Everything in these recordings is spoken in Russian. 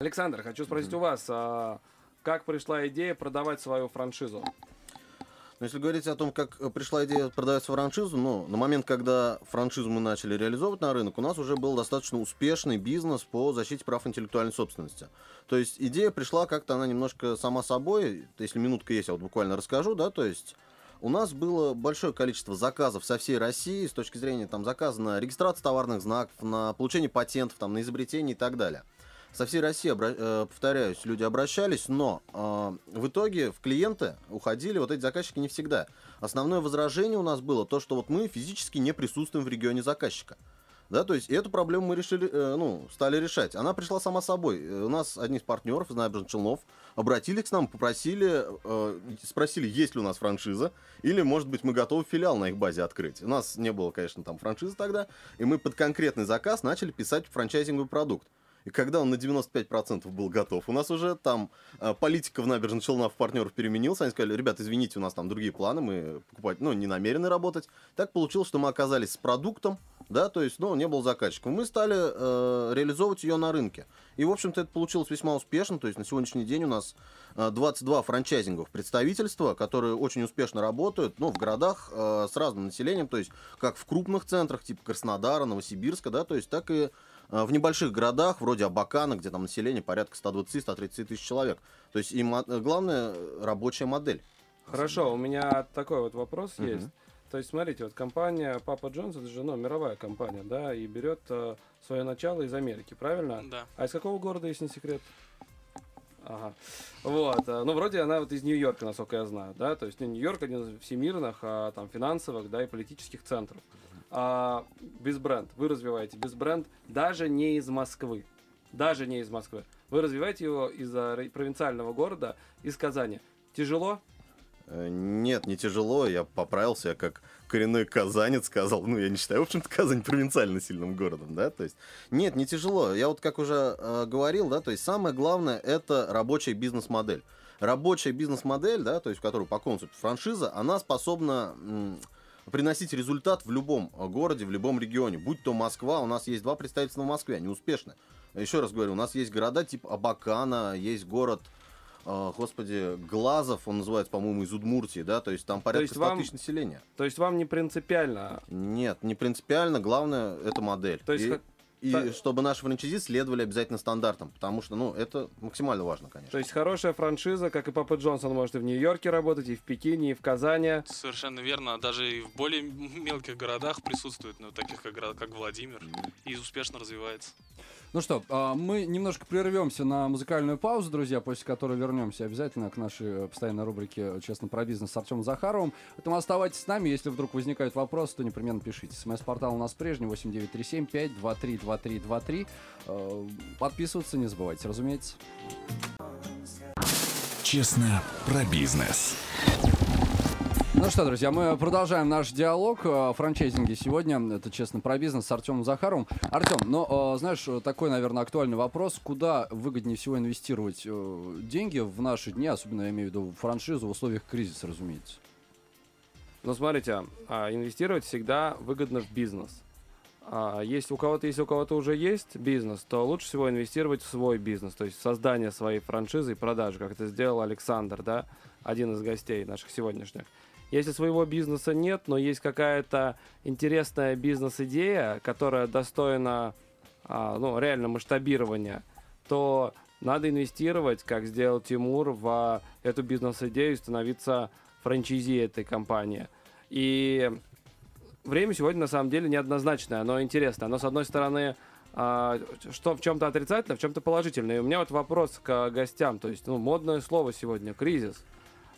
Александр, хочу спросить у вас, а как пришла идея продавать свою франшизу? Но если говорить о том, как пришла идея продавать франшизу, ну, на момент, когда франшизу мы начали реализовывать на рынок, у нас уже был достаточно успешный бизнес по защите прав интеллектуальной собственности. То есть идея пришла как-то, она немножко сама собой, если минутка есть, я вот буквально расскажу, да, то есть у нас было большое количество заказов со всей России с точки зрения там заказа на регистрацию товарных знаков, на получение патентов, там, на изобретение и так далее со всей России, э, повторяюсь, люди обращались, но э, в итоге в клиенты уходили вот эти заказчики не всегда. Основное возражение у нас было то, что вот мы физически не присутствуем в регионе заказчика. Да, то есть эту проблему мы решили, э, ну, стали решать. Она пришла сама собой. Э, у нас одни из партнеров из набережных Челнов обратились к нам, попросили, э, спросили, есть ли у нас франшиза, или, может быть, мы готовы филиал на их базе открыть. У нас не было, конечно, там франшизы тогда, и мы под конкретный заказ начали писать франчайзинговый продукт. И когда он на 95% был готов, у нас уже там э, политика в набережных Челнов партнеров переменился. Они сказали, ребят, извините, у нас там другие планы, мы покупать, ну, не намерены работать. Так получилось, что мы оказались с продуктом, да, то есть, ну, не был заказчиком. Мы стали э, реализовывать ее на рынке. И, в общем-то, это получилось весьма успешно. То есть, на сегодняшний день у нас 22 э, франчайзинговых представительства, которые очень успешно работают, ну, в городах э, с разным населением, то есть, как в крупных центрах, типа Краснодара, Новосибирска, да, то есть, так и в небольших городах, вроде Абакана, где там население порядка 120-130 тысяч человек. То есть, и э, главное, рабочая модель. Хорошо, у меня такой вот вопрос uh-huh. есть. То есть, смотрите, вот компания Папа Джонс, это же ну, мировая компания, да, и берет э, свое начало из Америки, правильно? Да. А из какого города, если не секрет? Ага. Вот. Э, ну, вроде она вот из Нью-Йорка, насколько я знаю, да, то есть ну, Нью-Йорк один из всемирных, а, там, финансовых, да, и политических центров а, без бренд. Вы развиваете без бренд даже не из Москвы. Даже не из Москвы. Вы развиваете его из провинциального города, из Казани. Тяжело? Э, нет, не тяжело. Я поправился, я как коренной казанец сказал. Ну, я не считаю, в общем-то, Казань провинциально сильным городом, да, то есть. Нет, не тяжело. Я вот как уже э, говорил, да, то есть самое главное это рабочая бизнес-модель. Рабочая бизнес-модель, да, то есть, которую по концепту франшиза, она способна приносить результат в любом э, городе, в любом регионе. Будь то Москва, у нас есть два представительства в Москве, они успешны. Еще раз говорю, у нас есть города типа Абакана, есть город э, господи, Глазов, он называется, по-моему, из Удмуртии, да, то есть там порядка есть 100 вам, тысяч населения. То есть вам не принципиально? Нет, не принципиально, главное, это модель. То есть, и и Та... чтобы наши франчайзи следовали обязательно стандартам, потому что, ну, это максимально важно, конечно. То есть хорошая франшиза, как и Папа Джонсон, может и в Нью-Йорке работать, и в Пекине, и в Казани. Совершенно верно. Даже и в более мелких городах присутствует, ну, таких как, как Владимир, и успешно развивается. Ну что, а, мы немножко прервемся на музыкальную паузу, друзья, после которой вернемся обязательно к нашей постоянной рубрике «Честно про бизнес» с Артемом Захаровым. Поэтому оставайтесь с нами. Если вдруг возникают вопросы, то непременно пишите. СМС-портал у нас прежний 8937 523 2323. Подписываться не забывайте, разумеется. Честно про бизнес. Ну что, друзья, мы продолжаем наш диалог о франчайзинге сегодня. Это «Честно про бизнес» с Артемом Захаровым. Артем, ну, э, знаешь, такой, наверное, актуальный вопрос. Куда выгоднее всего инвестировать э, деньги в наши дни, особенно, я имею в виду, франшизу в условиях кризиса, разумеется? Ну, смотрите, а, инвестировать всегда выгодно в бизнес. А, если у кого-то, если у кого-то уже есть бизнес, то лучше всего инвестировать в свой бизнес, то есть создание своей франшизы и продажи, как это сделал Александр, да, один из гостей наших сегодняшних. Если своего бизнеса нет, но есть какая-то интересная бизнес-идея, которая достойна а, ну, реально масштабирования, то надо инвестировать, как сделал Тимур, в эту бизнес-идею и становиться франчайзи этой компании. И время сегодня на самом деле неоднозначное, оно интересное. Оно, с одной стороны, а, что в чем-то отрицательно, в чем-то положительно. И у меня вот вопрос к гостям. То есть, ну, модное слово сегодня кризис.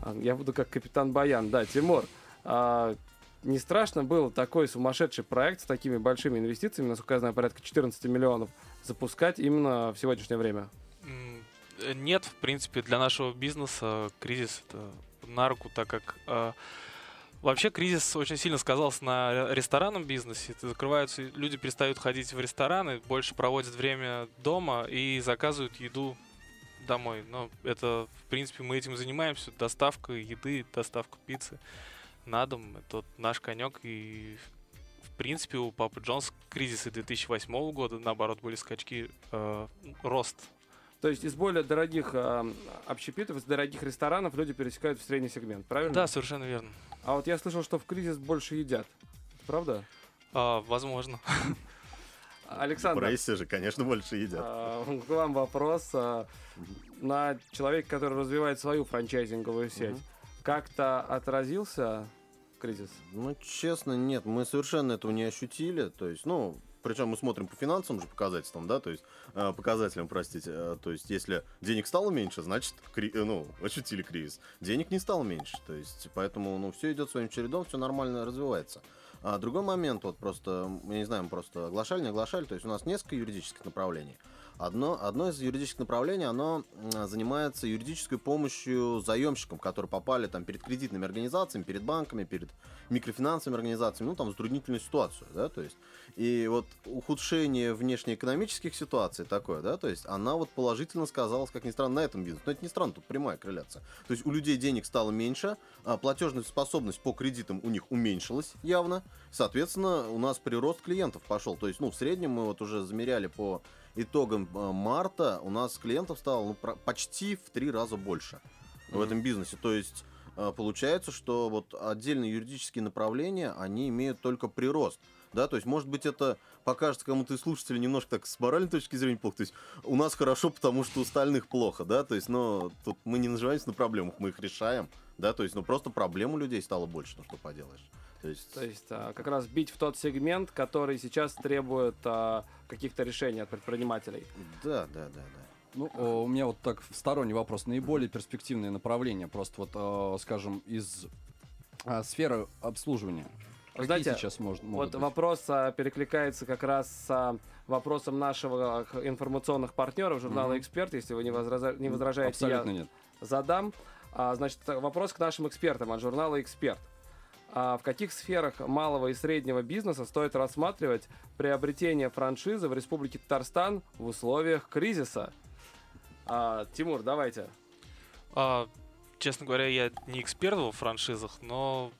А, я буду как капитан Баян. Да, Тимур, а, не страшно было такой сумасшедший проект с такими большими инвестициями, насколько я знаю, порядка 14 миллионов, запускать именно в сегодняшнее время? Нет, в принципе, для нашего бизнеса кризис это на руку, так как э, вообще кризис очень сильно сказался на ресторанном бизнесе. Закрываются, люди перестают ходить в рестораны, больше проводят время дома и заказывают еду домой. Но это, в принципе, мы этим занимаемся. Доставка еды, доставка пиццы на дом. Это наш конек. И, в принципе, у Папы Джонс кризисы 2008 года, наоборот, были скачки, э, рост То есть из более дорогих э, общепитов, из дорогих ресторанов люди пересекают в средний сегмент, правильно? Да, совершенно верно. А вот я слышал, что в кризис больше едят. Правда? А, возможно. Александр, Прессе же, конечно, больше едят. а, к вам вопрос. а, На человека, который развивает свою франчайзинговую сеть, Мгм. как-то отразился кризис? Ну, честно, нет, мы совершенно этого не ощутили. То есть, ну, причем мы смотрим по финансовым же показателям, да, то есть э, показателям, простите, э, то есть если денег стало меньше, значит, кри- э, ну, ощутили кризис. Денег не стало меньше, то есть поэтому, ну, все идет своим чередом, все нормально развивается. А другой момент, вот просто, я не знаю, мы просто оглашали, не оглашали, то есть у нас несколько юридических направлений. Одно, одно из юридических направлений, оно занимается юридической помощью заемщикам, которые попали там перед кредитными организациями, перед банками, перед микрофинансовыми организациями, ну там затруднительную ситуацию, да, то есть и вот ухудшение внешнеэкономических ситуаций такое, да, то есть она вот положительно сказалась, как ни странно, на этом бизнесе. Но это не странно, тут прямая корреляция. То есть у людей денег стало меньше, а платежная способность по кредитам у них уменьшилась явно, соответственно, у нас прирост клиентов пошел. То есть, ну, в среднем мы вот уже замеряли по итогам э, марта, у нас клиентов стало ну, про- почти в три раза больше в этом бизнесе. То есть э, получается, что вот отдельные юридические направления, они имеют только прирост. Да, то есть, может быть, это покажется кому-то из слушателей немножко так с моральной точки зрения плохо. То есть, у нас хорошо, потому что у остальных плохо, да, то есть, но тут мы не наживаемся на проблемах, мы их решаем, да, то есть, ну просто проблем у людей стало больше, ну что поделаешь. То есть, То есть а, как раз бить в тот сегмент, который сейчас требует а, каких-то решений от предпринимателей. да, да, да, да. Ну, о, у меня вот так сторонний вопрос. Наиболее перспективные направления, просто вот, э, скажем, из а, сферы обслуживания. Какие Знаете, сейчас могут Вот быть? вопрос а, перекликается как раз с а, вопросом нашего информационных партнеров журнала Мгм. «Эксперт». Если вы не, возраза- не возражаете, Абсолютно я нет. задам. А, значит, э, вопрос к нашим экспертам от журнала «Эксперт». А в каких сферах малого и среднего бизнеса стоит рассматривать приобретение франшизы в Республике Татарстан в условиях кризиса? А, Тимур, давайте. А, честно говоря, я не эксперт во франшизах, но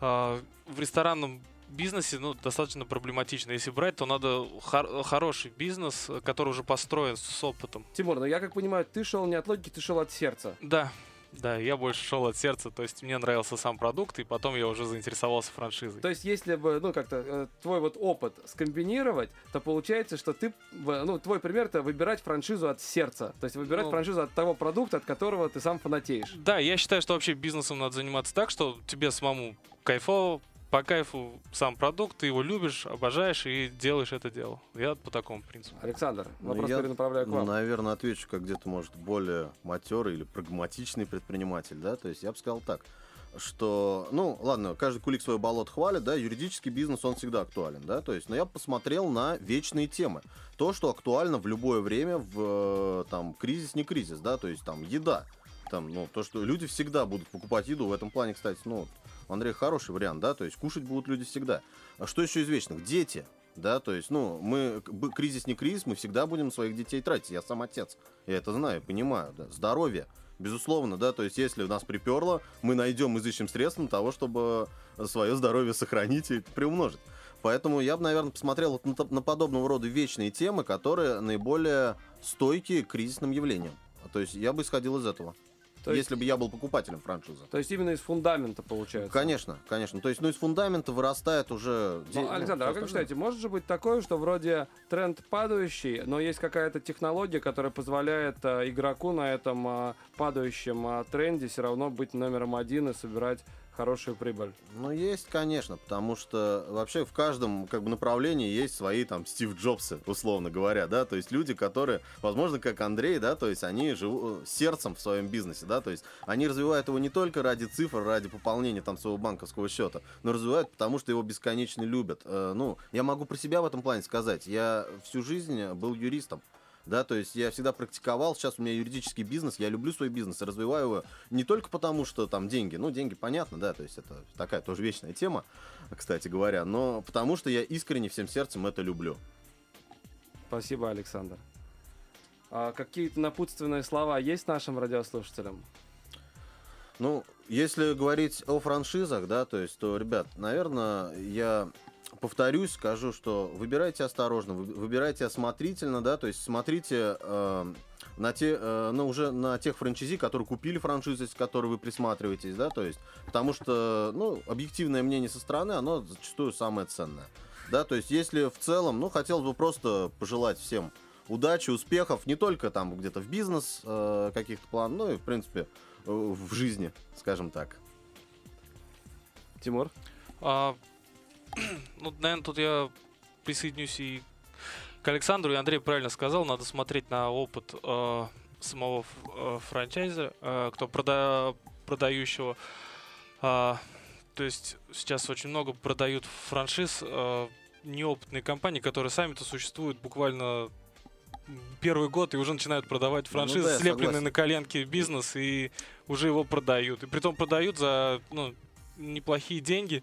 а, в ресторанном бизнесе ну, достаточно проблематично. Если брать, то надо хор- хороший бизнес, который уже построен с опытом. Тимур, ну я как понимаю, ты шел не от логики, ты шел от сердца. Да, да, я больше шел от сердца, то есть мне нравился сам продукт, и потом я уже заинтересовался франшизой. То есть, если бы, ну, как-то э, твой вот опыт скомбинировать, то получается, что ты, ну, твой пример это выбирать франшизу от сердца. То есть выбирать Ну. франшизу от того продукта, от которого ты сам фанатеешь. Да, я считаю, что вообще бизнесом надо заниматься так, что тебе самому кайфово, по кайфу сам продукт, ты его любишь, обожаешь и делаешь это дело. Я по такому принципу. Александр, Ну, вопрос я, перенаправляю к вам. Наверное, отвечу как где-то, может, более матерый или прагматичный предприниматель, да, то есть я бы сказал так, что, ну, ладно, каждый кулик свой болот хвалит, да, юридический бизнес, он всегда актуален, да, то есть, но я посмотрел на вечные темы, то, что актуально в любое время, в, э, там, кризис, не кризис, да, то есть, там, еда, там, ну, то, что люди всегда будут покупать еду, в этом плане, кстати, ну, Андрей хороший вариант, да, то есть, кушать будут люди всегда. А что еще из вечных? Дети, да, то есть, ну, мы, кризис не кризис, мы всегда будем своих детей тратить. Я сам отец, я это знаю, понимаю, да. Здоровье, безусловно, да, то есть, если нас приперло, мы найдем, изыщем средства для того, чтобы свое здоровье сохранить и приумножить. Поэтому я бы, наверное, посмотрел вот на, на подобного рода вечные темы, которые наиболее стойкие к кризисным явлениям. То есть я бы исходил из этого. То есть- если бы я был покупателем франшизы. То есть именно из фундамента получается. Конечно, конечно. То есть, ну, из фундамента вырастает уже... Ну, ну, Александр, а как вы считаете, может же быть такое, что вроде тренд падающий, но есть какая-то технология, которая позволяет а, игроку на этом а, падающем а, тренде все равно быть номером один и собирать хорошую прибыль? Ну, есть, конечно, потому что вообще в каждом как бы направлении есть свои там Стив Джобсы, условно говоря, да, то есть люди, которые, возможно, как Андрей, да, то есть они живут сердцем в своем бизнесе, да, то есть они развивают его не только ради цифр, ради пополнения там своего банковского счета, но развивают потому, что его бесконечно любят. Э, Ну, я могу про себя в этом плане сказать, я всю жизнь был юристом, да, то есть я всегда практиковал, сейчас у меня юридический бизнес, я люблю свой бизнес, развиваю его не только потому, что там деньги, ну, деньги понятно, да, то есть это такая тоже вечная тема, кстати говоря, но потому что я искренне всем сердцем это люблю. Спасибо, Александр. А какие-то напутственные слова есть нашим радиослушателям? Ну, если говорить о франшизах, да, то есть, то, ребят, наверное, я повторюсь, скажу, что выбирайте осторожно, выбирайте осмотрительно, да, то есть смотрите э, на те, э, ну, уже на тех франчайзи, которые купили франшизу, с которой вы присматриваетесь, да, то есть, потому что, ну, объективное мнение со стороны, оно зачастую самое ценное, да, то есть, если в целом, ну, хотелось бы просто пожелать всем удачи, успехов, не только там где-то в бизнес э, каких-то планов, ну и, в принципе, э, в жизни, скажем так. Тимур? А, ну, наверное, тут я присоединюсь и к Александру, и Андрей правильно сказал, надо смотреть на опыт э, самого э, франчайзера, э, кто прода продающего. Э, то есть сейчас очень много продают франшиз э, неопытные компании, которые сами-то существуют буквально первый год и уже начинают продавать франшизы, ну, да, слепленный согласен. на коленке бизнес, и уже его продают. И притом продают за ну, неплохие деньги.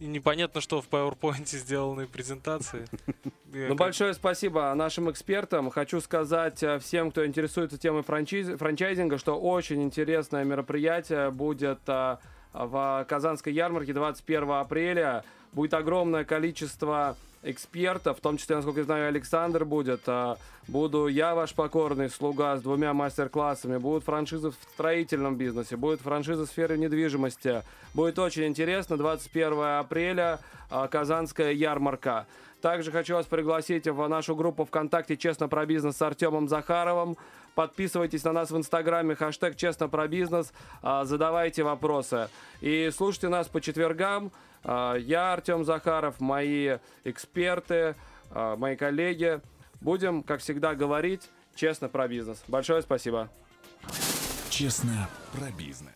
И непонятно, что в PowerPoint сделаны презентации. Ну, большое спасибо нашим экспертам. Хочу сказать э, всем, кто интересуется темой франчайзинга, что очень интересное мероприятие будет э, в Казанской ярмарке 21 апреля. Будет огромное количество экспертов, в том числе, насколько я знаю, Александр будет. А, буду я, ваш покорный слуга, с двумя мастер-классами. Будут франшизы в строительном бизнесе, будет франшиза в сфере недвижимости. Будет очень интересно. 21 апреля а, Казанская ярмарка. Также хочу вас пригласить в нашу группу ВКонтакте «Честно про бизнес» с Артемом Захаровым. Подписывайтесь на нас в Инстаграме, хэштег «Честно про бизнес», а, задавайте вопросы. И слушайте нас по четвергам. А, я, Артем Захаров, мои эксперты, а, мои коллеги. Будем, как всегда, говорить честно про бизнес. Большое спасибо. Честно про бизнес.